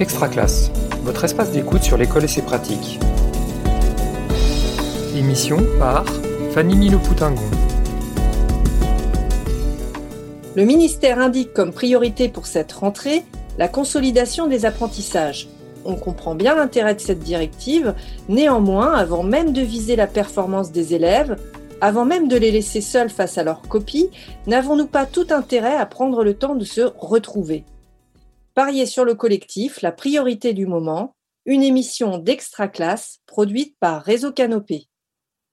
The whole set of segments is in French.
Extra classe, votre espace d'écoute sur l'école et ses pratiques. Émission par Fanny Milou-Poutingon. Le ministère indique comme priorité pour cette rentrée la consolidation des apprentissages. On comprend bien l'intérêt de cette directive, néanmoins, avant même de viser la performance des élèves, avant même de les laisser seuls face à leurs copies, n'avons-nous pas tout intérêt à prendre le temps de se retrouver? Parier sur le collectif, la priorité du moment, une émission d'extra classe produite par Réseau Canopé.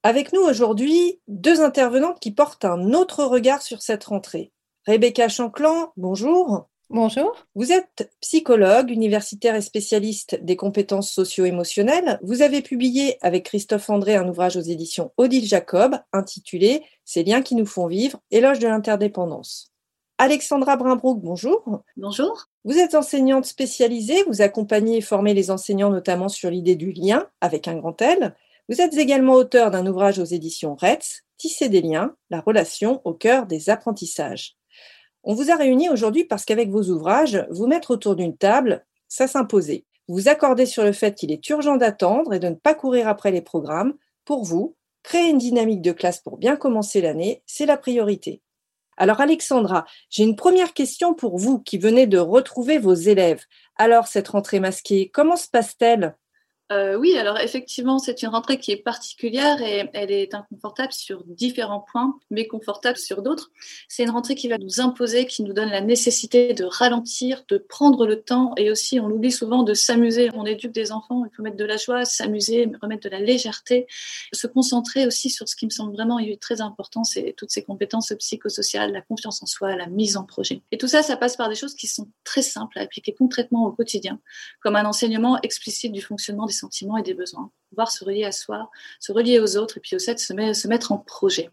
Avec nous aujourd'hui, deux intervenantes qui portent un autre regard sur cette rentrée. Rebecca Chanclan, bonjour. Bonjour. Vous êtes psychologue, universitaire et spécialiste des compétences socio-émotionnelles. Vous avez publié avec Christophe André un ouvrage aux éditions Odile Jacob intitulé Ces liens qui nous font vivre, éloge de l'interdépendance. Alexandra Brimbrook, bonjour. Bonjour. Vous êtes enseignante spécialisée, vous accompagnez et formez les enseignants notamment sur l'idée du lien avec un grand L. Vous êtes également auteur d'un ouvrage aux éditions RETS, Tisser des liens, la relation au cœur des apprentissages. On vous a réunis aujourd'hui parce qu'avec vos ouvrages, vous mettre autour d'une table, ça s'imposait. Vous vous accordez sur le fait qu'il est urgent d'attendre et de ne pas courir après les programmes. Pour vous, créer une dynamique de classe pour bien commencer l'année, c'est la priorité. Alors Alexandra, j'ai une première question pour vous qui venez de retrouver vos élèves. Alors cette rentrée masquée, comment se passe-t-elle? Euh, oui, alors effectivement, c'est une rentrée qui est particulière et elle est inconfortable sur différents points, mais confortable sur d'autres. C'est une rentrée qui va nous imposer, qui nous donne la nécessité de ralentir, de prendre le temps et aussi, on oublie souvent de s'amuser. On éduque des enfants, il faut mettre de la joie, s'amuser, remettre de la légèreté, se concentrer aussi sur ce qui me semble vraiment très important, c'est toutes ces compétences psychosociales, la confiance en soi, la mise en projet. Et tout ça, ça passe par des choses qui sont très simples à appliquer concrètement au quotidien, comme un enseignement explicite du fonctionnement sentiments et des besoins. Pouvoir se relier à soi, se relier aux autres et puis aussi se, se mettre en projet.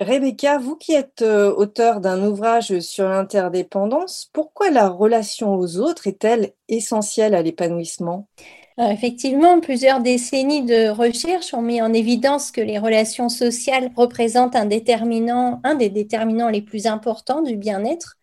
Rebecca, vous qui êtes euh, auteur d'un ouvrage sur l'interdépendance, pourquoi la relation aux autres est-elle essentielle à l'épanouissement? Effectivement, plusieurs décennies de recherche ont mis en évidence que les relations sociales représentent un déterminant, un des déterminants les plus importants du bien-être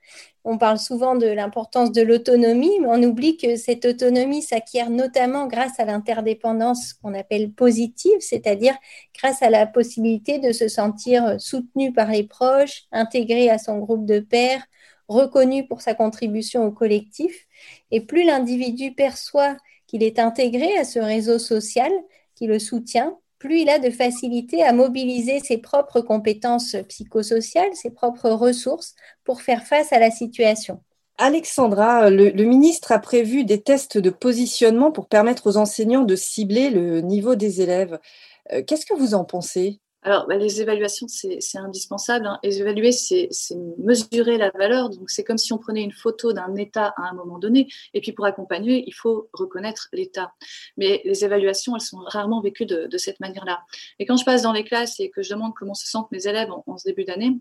on parle souvent de l'importance de l'autonomie, mais on oublie que cette autonomie s'acquiert notamment grâce à l'interdépendance qu'on appelle positive, c'est-à-dire grâce à la possibilité de se sentir soutenu par les proches, intégré à son groupe de pairs, reconnu pour sa contribution au collectif. Et plus l'individu perçoit qu'il est intégré à ce réseau social qui le soutient, plus il a de facilité à mobiliser ses propres compétences psychosociales, ses propres ressources pour faire face à la situation. Alexandra, le, ministre a prévu des tests de positionnement pour permettre aux enseignants de cibler le niveau des élèves. Euh, qu'est-ce que vous en pensez? Alors, bah, les évaluations, c'est indispensable. Hein. Les évaluer, c'est mesurer la valeur. Donc, c'est comme si on prenait une photo d'un état à un moment donné. Et puis, pour accompagner, il faut reconnaître l'état. Mais les évaluations, elles sont rarement vécues de, cette manière-là. Et quand je passe dans les classes et que je demande comment se sentent mes élèves en ce début d'année,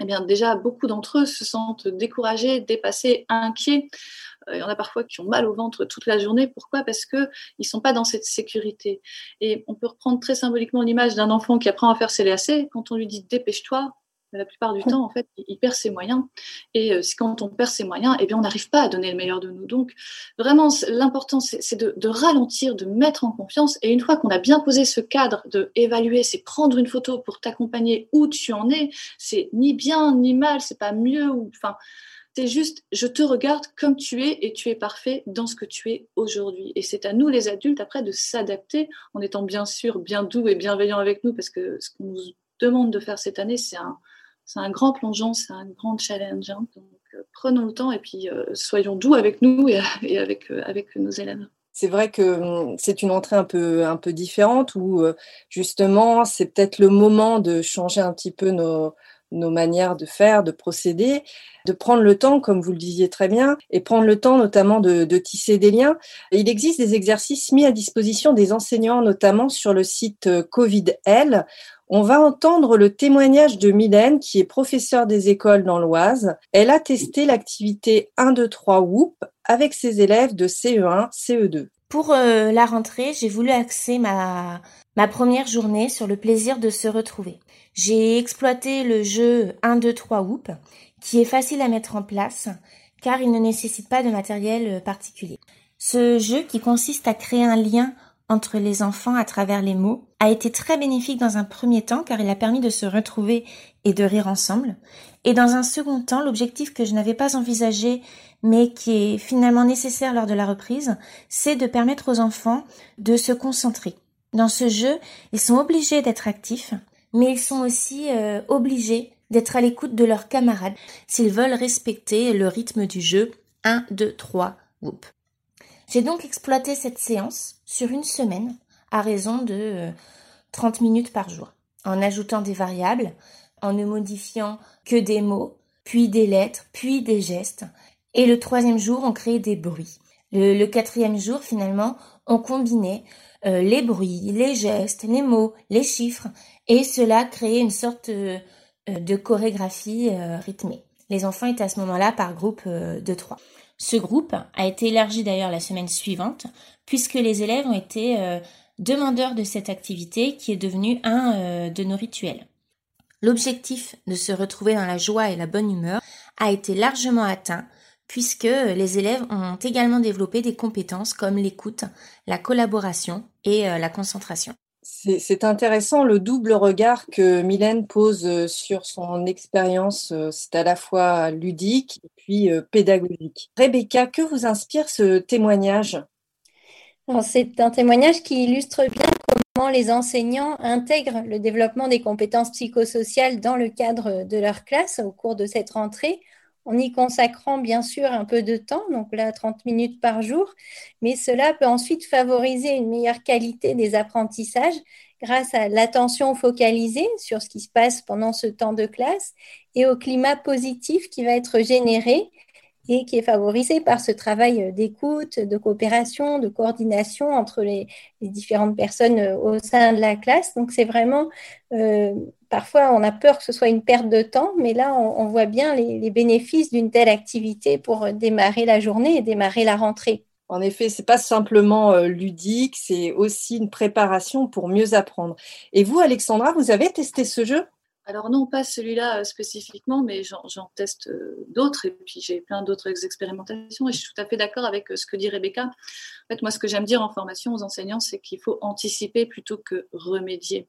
eh bien déjà beaucoup d'entre eux se sentent découragés, dépassés, inquiets. Euh, il y en a parfois qui ont mal au ventre toute la journée. Pourquoi? Parce qu'ils ne sont pas dans cette sécurité. Et on peut reprendre très symboliquement l'image d'un enfant qui apprend à faire ses lacets. Quand on lui dit dépêche-toi, la plupart du temps, en fait, il perd ses moyens. Et euh, quand on perd ses moyens, eh bien, on n'arrive pas à donner le meilleur de nous. Donc, vraiment, l'important, c'est de, ralentir, de mettre en confiance. Et une fois qu'on a bien posé ce cadre de évaluer, c'est prendre une photo pour t'accompagner où tu en es. C'est ni bien ni mal, c'est pas mieux ou, enfin, c'est juste, je te regarde comme tu es et tu es parfait dans ce que tu es aujourd'hui. Et c'est à nous, les adultes, après, de s'adapter en étant bien sûr bien doux et bienveillant avec nous parce que ce qu'on nous demande de faire cette année, c'est un, un grand plongeon, c'est un grand challenge. Hein. Donc, euh, prenons le temps et puis euh, soyons doux avec nous et, avec, euh, avec nos élèves. C'est vrai que hum, c'est une entrée un peu, un peu différente où justement c'est peut-être le moment de changer un petit peu nos, nos manières de faire, de procéder, de prendre le temps, comme vous le disiez très bien, et prendre le temps notamment de, tisser des liens. il existe des exercices mis à disposition des enseignants, notamment sur le site CovidL, on va entendre le témoignage de Mylène, qui est professeure des écoles dans l'Oise. Elle a testé l'activité 1, 2, 3 WHOOP avec ses élèves de CE1, CE2. Pour euh, la rentrée, j'ai voulu axer ma, première journée sur le plaisir de se retrouver. J'ai exploité le jeu 1, 2, 3 WHOOP, qui est facile à mettre en place, car il ne nécessite pas de matériel particulier. Ce jeu qui consiste à créer un lien entre les enfants à travers les mots a été très bénéfique dans un premier temps car il a permis de se retrouver et de rire ensemble. Et dans un second temps, l'objectif que je n'avais pas envisagé mais qui est finalement nécessaire lors de la reprise, c'est de permettre aux enfants de se concentrer. Dans ce jeu, ils sont obligés d'être actifs, mais ils sont aussi euh, obligés d'être à l'écoute de leurs camarades s'ils veulent respecter le rythme du jeu 1, 2, 3, whoop. J'ai donc exploité cette séance sur une semaine à raison de 30 euh, minutes par jour, en ajoutant des variables, en ne modifiant que des mots, puis des lettres, puis des gestes. Et le troisième jour, on créait des bruits. Le, quatrième jour, finalement, on combinait euh, les bruits, les gestes, les mots, les chiffres, et cela créait une sorte euh, de chorégraphie rythmée. Les enfants étaient à ce moment-là par groupe de trois. Ce groupe a été élargi d'ailleurs la semaine suivante, puisque les élèves ont été euh, demandeurs de cette activité qui est devenue un euh, de nos rituels. L'objectif de se retrouver dans la joie et la bonne humeur a été largement atteint, puisque les élèves ont également développé des compétences comme l'écoute, la collaboration et euh, la concentration. C'est intéressant le double regard que Mylène pose euh, sur son expérience. Euh, c'est à la fois ludique puis euh, pédagogique. Rebecca, que vous inspire ce témoignage? C'est un témoignage qui illustre bien comment les enseignants intègrent le développement des compétences psychosociales dans le cadre de leur classe au cours de cette rentrée en y consacrant bien sûr un peu de temps, donc là 30 minutes par jour, mais cela peut ensuite favoriser une meilleure qualité des apprentissages grâce à l'attention focalisée sur ce qui se passe pendant ce temps de classe et au climat positif qui va être généré et qui est favorisé par ce travail d'écoute, de coopération, de coordination entre les, différentes personnes euh, au sein de la classe. Donc c'est vraiment, euh, parfois on a peur que ce soit une perte de temps, mais là on, voit bien les, bénéfices d'une telle activité pour démarrer la journée et démarrer la rentrée. En effet, c'est pas simplement euh, ludique, c'est aussi une préparation pour mieux apprendre. Et vous, Alexandra, vous avez testé ce jeu? Alors non, pas celui-là euh, spécifiquement, mais j'en teste euh, d'autres et puis j'ai plein d'autres expérimentations et je suis tout à fait d'accord avec euh, ce que dit Rebecca. En fait, moi, ce que j'aime dire en formation aux enseignants, c'est qu'il faut anticiper plutôt que remédier.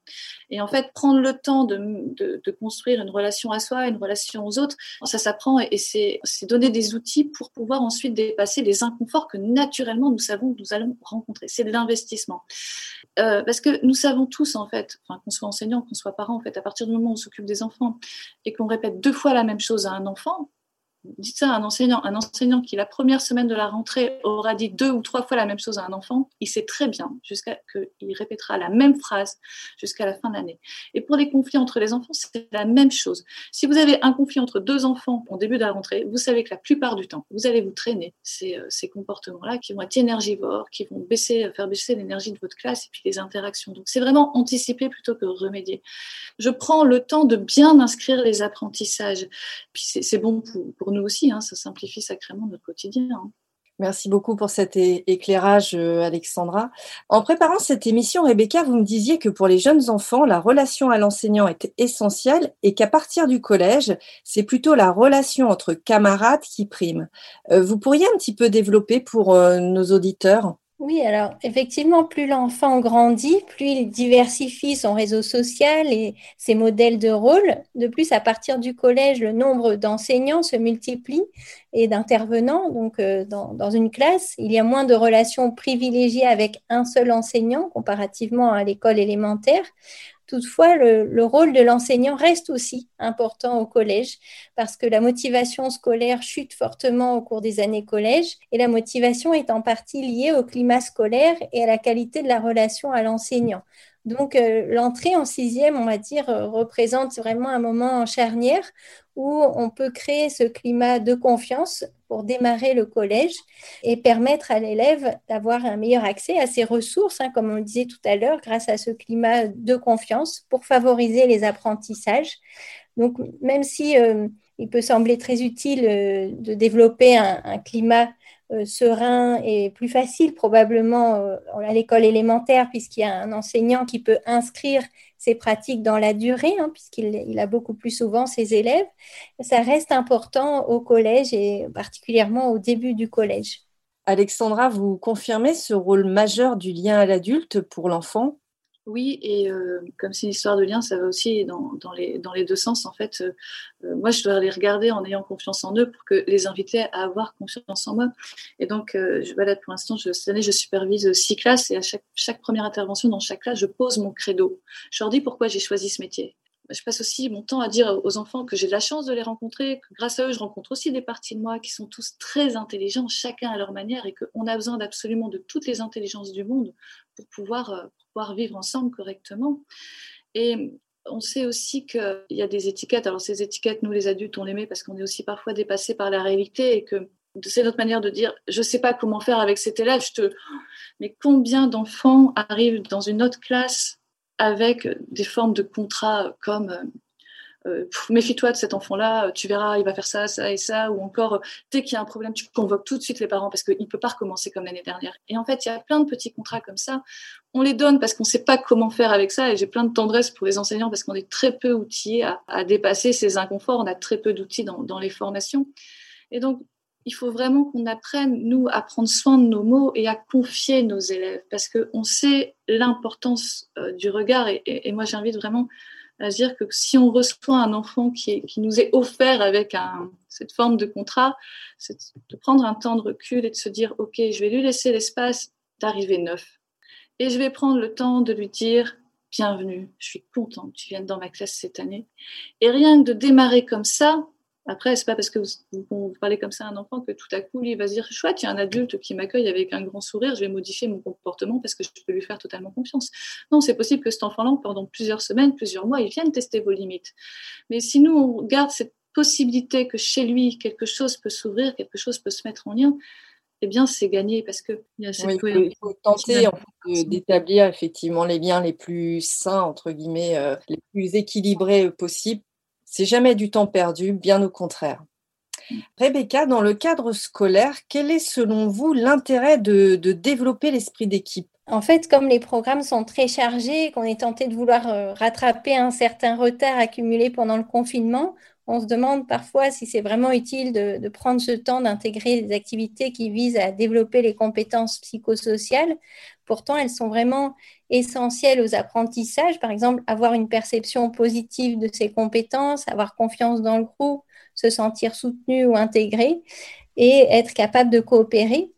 Et en fait, prendre le temps de, construire une relation à soi, une relation aux autres, ça s'apprend et, c'est donner des outils pour pouvoir ensuite dépasser les inconforts que naturellement nous savons que nous allons rencontrer. C'est de l'investissement. parce que nous savons tous, en fait, qu'on soit enseignant, qu'on soit parent, en fait, à partir du moment où s'occupe des enfants et qu'on répète deux fois la même chose à un enfant, dites ça à un enseignant, un enseignant qui la première semaine de la rentrée aura dit deux ou trois fois la même chose à un enfant, il sait très bien jusqu'à qu'il répétera la même phrase jusqu'à la fin de l'année. Et pour les conflits entre les enfants, c'est la même chose. Si vous avez un conflit entre deux enfants au début de la rentrée, vous savez que la plupart du temps, vous allez vous traîner ces, euh, ces comportements-là qui vont être énergivores, qui vont baisser, faire baisser l'énergie de votre classe et puis les interactions. Donc c'est vraiment anticiper plutôt que remédier. Je prends le temps de bien inscrire les apprentissages. Puis c'est bon pour, pour nous aussi, hein, ça simplifie sacrément notre quotidien. Hein. Merci beaucoup pour cet éclairage, euh, Alexandra. En préparant cette émission, Rebecca, vous me disiez que pour les jeunes enfants, la relation à l'enseignant est essentielle et qu'à partir du collège, c'est plutôt la relation entre camarades qui prime. Euh, vous pourriez un petit peu développer pour euh, nos auditeurs? Oui, alors effectivement, plus l'enfant grandit, plus il diversifie son réseau social et ses modèles de rôle. De plus, à partir du collège, le nombre d'enseignants se multiplie et d'intervenants. Donc, euh, dans, dans, une classe, il y a moins de relations privilégiées avec un seul enseignant comparativement à l'école élémentaire. Toutefois, le, rôle de l'enseignant reste aussi important au collège parce que la motivation scolaire chute fortement au cours des années collège et la motivation est en partie liée au climat scolaire et à la qualité de la relation à l'enseignant. Donc, euh, l'entrée en sixième, on va dire, euh, représente vraiment un moment en charnière où on peut créer ce climat de confiance pour démarrer le collège et permettre à l'élève d'avoir un meilleur accès à ses ressources, hein, comme on le disait tout à l'heure, grâce à ce climat de confiance pour favoriser les apprentissages. Donc, même si euh, il peut sembler très utile de développer un climat serein et plus facile probablement euh, à l'école élémentaire puisqu'il y a un enseignant qui peut inscrire ses pratiques dans la durée hein, puisqu'il a beaucoup plus souvent ses élèves. Ça reste important au collège et particulièrement au début du collège. Alexandra, vous confirmez ce rôle majeur du lien à l'adulte pour l'enfant? Oui, et euh, comme c'est une histoire de lien, ça va aussi dans, les, deux sens. En fait, euh, euh, moi, je dois les regarder en ayant confiance en eux pour que les inviter à avoir confiance en moi. Et donc, je, voilà, pour l'instant, cette année, je supervise six classes et à chaque, chaque première intervention dans chaque classe, je pose mon credo. Je leur dis pourquoi j'ai choisi ce métier je passe aussi mon temps à dire aux enfants que j'ai de la chance de les rencontrer, que grâce à eux, je rencontre aussi des parties de moi qui sont tous très intelligents, chacun à leur manière, et qu'on a besoin d'absolument de toutes les intelligences du monde pour pouvoir, euh, pouvoir vivre ensemble correctement. Et on sait aussi qu'il y a des étiquettes. Alors ces étiquettes, nous les adultes, on les met parce qu'on est aussi parfois dépassés par la réalité et que c'est notre manière de dire je ne sais pas comment faire avec cet élève. Mais combien d'enfants arrivent dans une autre classe avec des formes de contrats comme euh, euh, méfie-toi de cet enfant-là, tu verras, il va faire ça, ça et ça, ou encore dès qu'il y a un problème, tu convoques tout de suite les parents parce qu'il ne peut pas recommencer comme l'année dernière. Et en fait, il y a plein de petits contrats comme ça. On les donne parce qu'on ne sait pas comment faire avec ça, et j'ai plein de tendresse pour les enseignants parce qu'on est très peu outillés à, dépasser ces inconforts. On a très peu d'outils dans les formations. Et donc, il faut vraiment qu'on apprenne, nous, à prendre soin de nos mots et à confier nos élèves, parce qu'on sait l'importance euh, du regard. Et, moi, j'invite vraiment à dire que si on reçoit un enfant qui, nous est offert avec cette forme de contrat, c'est de prendre un temps de recul et de se dire, OK, je vais lui laisser l'espace d'arriver neuf. Et je vais prendre le temps de lui dire, bienvenue, je suis contente que tu viennes dans ma classe cette année. Et rien que de démarrer comme ça, après, c'est pas parce que vous, parlez comme ça à un enfant que tout à coup, lui, il va se dire chouette, il y a un adulte qui m'accueille avec un grand sourire, je vais modifier mon comportement parce que je peux lui faire totalement confiance. Non, c'est possible que cet enfant-là, pendant plusieurs semaines, plusieurs mois, il vienne tester vos limites. Mais si nous, on garde cette possibilité que chez lui, quelque chose peut s'ouvrir, quelque chose peut se mettre en lien, eh bien, c'est gagné parce que il, y a cette il faut tenter d'établir effectivement les liens les plus sains, entre guillemets, euh, les plus équilibrés possibles c'est jamais du temps perdu, bien au contraire. Rebecca, dans le cadre scolaire, quel est selon vous l'intérêt de, développer l'esprit d'équipe? En fait, comme les programmes sont très chargés, qu'on est tenté de vouloir euh, rattraper un certain retard accumulé pendant le confinement, on se demande parfois si c'est vraiment utile de, prendre ce temps d'intégrer des activités qui visent à développer les compétences psychosociales. Pourtant, elles sont vraiment essentielles aux apprentissages. Par exemple, avoir une perception positive de ses compétences, avoir confiance dans le groupe, se sentir soutenu ou intégré et être capable de coopérer.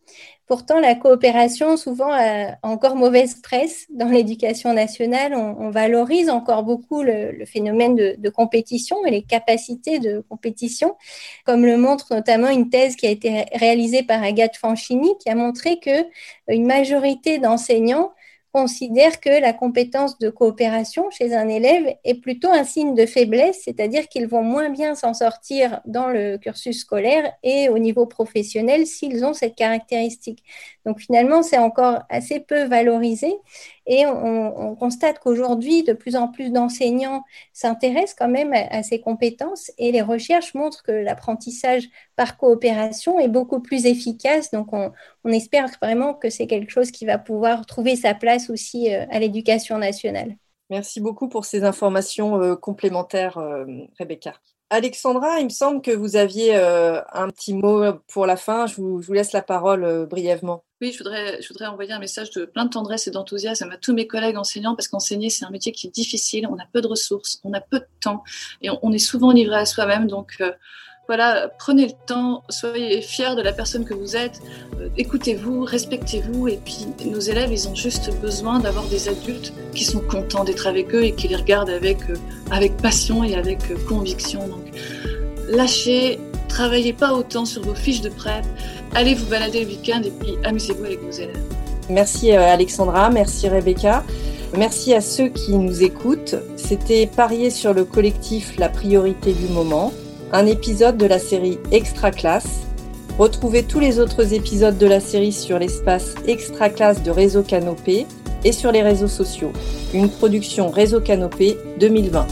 Pourtant, la coopération, souvent, a encore mauvaise presse dans l'éducation nationale. On, valorise encore beaucoup le, phénomène de, compétition et les capacités de compétition, comme le montre notamment une thèse qui a été réalisée par Agathe Fanchini, qui a montré que une majorité d'enseignants considère que la compétence de coopération chez un élève est plutôt un signe de faiblesse, c'est-à-dire qu'ils vont moins bien s'en sortir dans le cursus scolaire et au niveau professionnel s'ils ont cette caractéristique. Donc finalement, c'est encore assez peu valorisé et on, constate qu'aujourd'hui, de plus en plus d'enseignants s'intéressent quand même à, ces compétences et les recherches montrent que l'apprentissage par coopération est beaucoup plus efficace. Donc on, espère vraiment que c'est quelque chose qui va pouvoir trouver sa place aussi euh, à l'éducation nationale. Merci beaucoup pour ces informations euh, complémentaires, euh, Rebecca. Alexandra, il me semble que vous aviez un petit mot pour la fin. Je vous, laisse la parole brièvement. Oui, je voudrais, je voudrais envoyer un message de plein de tendresse et d'enthousiasme à tous mes collègues enseignants parce qu'enseigner, c'est un métier qui est difficile. On a peu de ressources, on a peu de temps et on, est souvent livré à soi-même. Donc, euh, voilà, prenez le temps, soyez fiers de la personne que vous êtes, euh, écoutez-vous, respectez-vous. Et puis, nos élèves, ils ont juste besoin d'avoir des adultes qui sont contents d'être avec eux et qui les regardent avec, euh, avec passion et avec conviction. Donc, lâchez, travaillez pas autant sur vos fiches de prep allez vous balader le week-end et puis amusez-vous avec vos élèves. Merci euh, Alexandra, merci Rebecca. Merci à ceux qui nous écoutent. C'était Parier sur le collectif La priorité du moment, un épisode de la série Extra Classe. Retrouvez tous les autres épisodes de la série sur l'espace Extra Classe de Réseau Canopé et sur les réseaux sociaux. Une production Réseau Canopé 2020.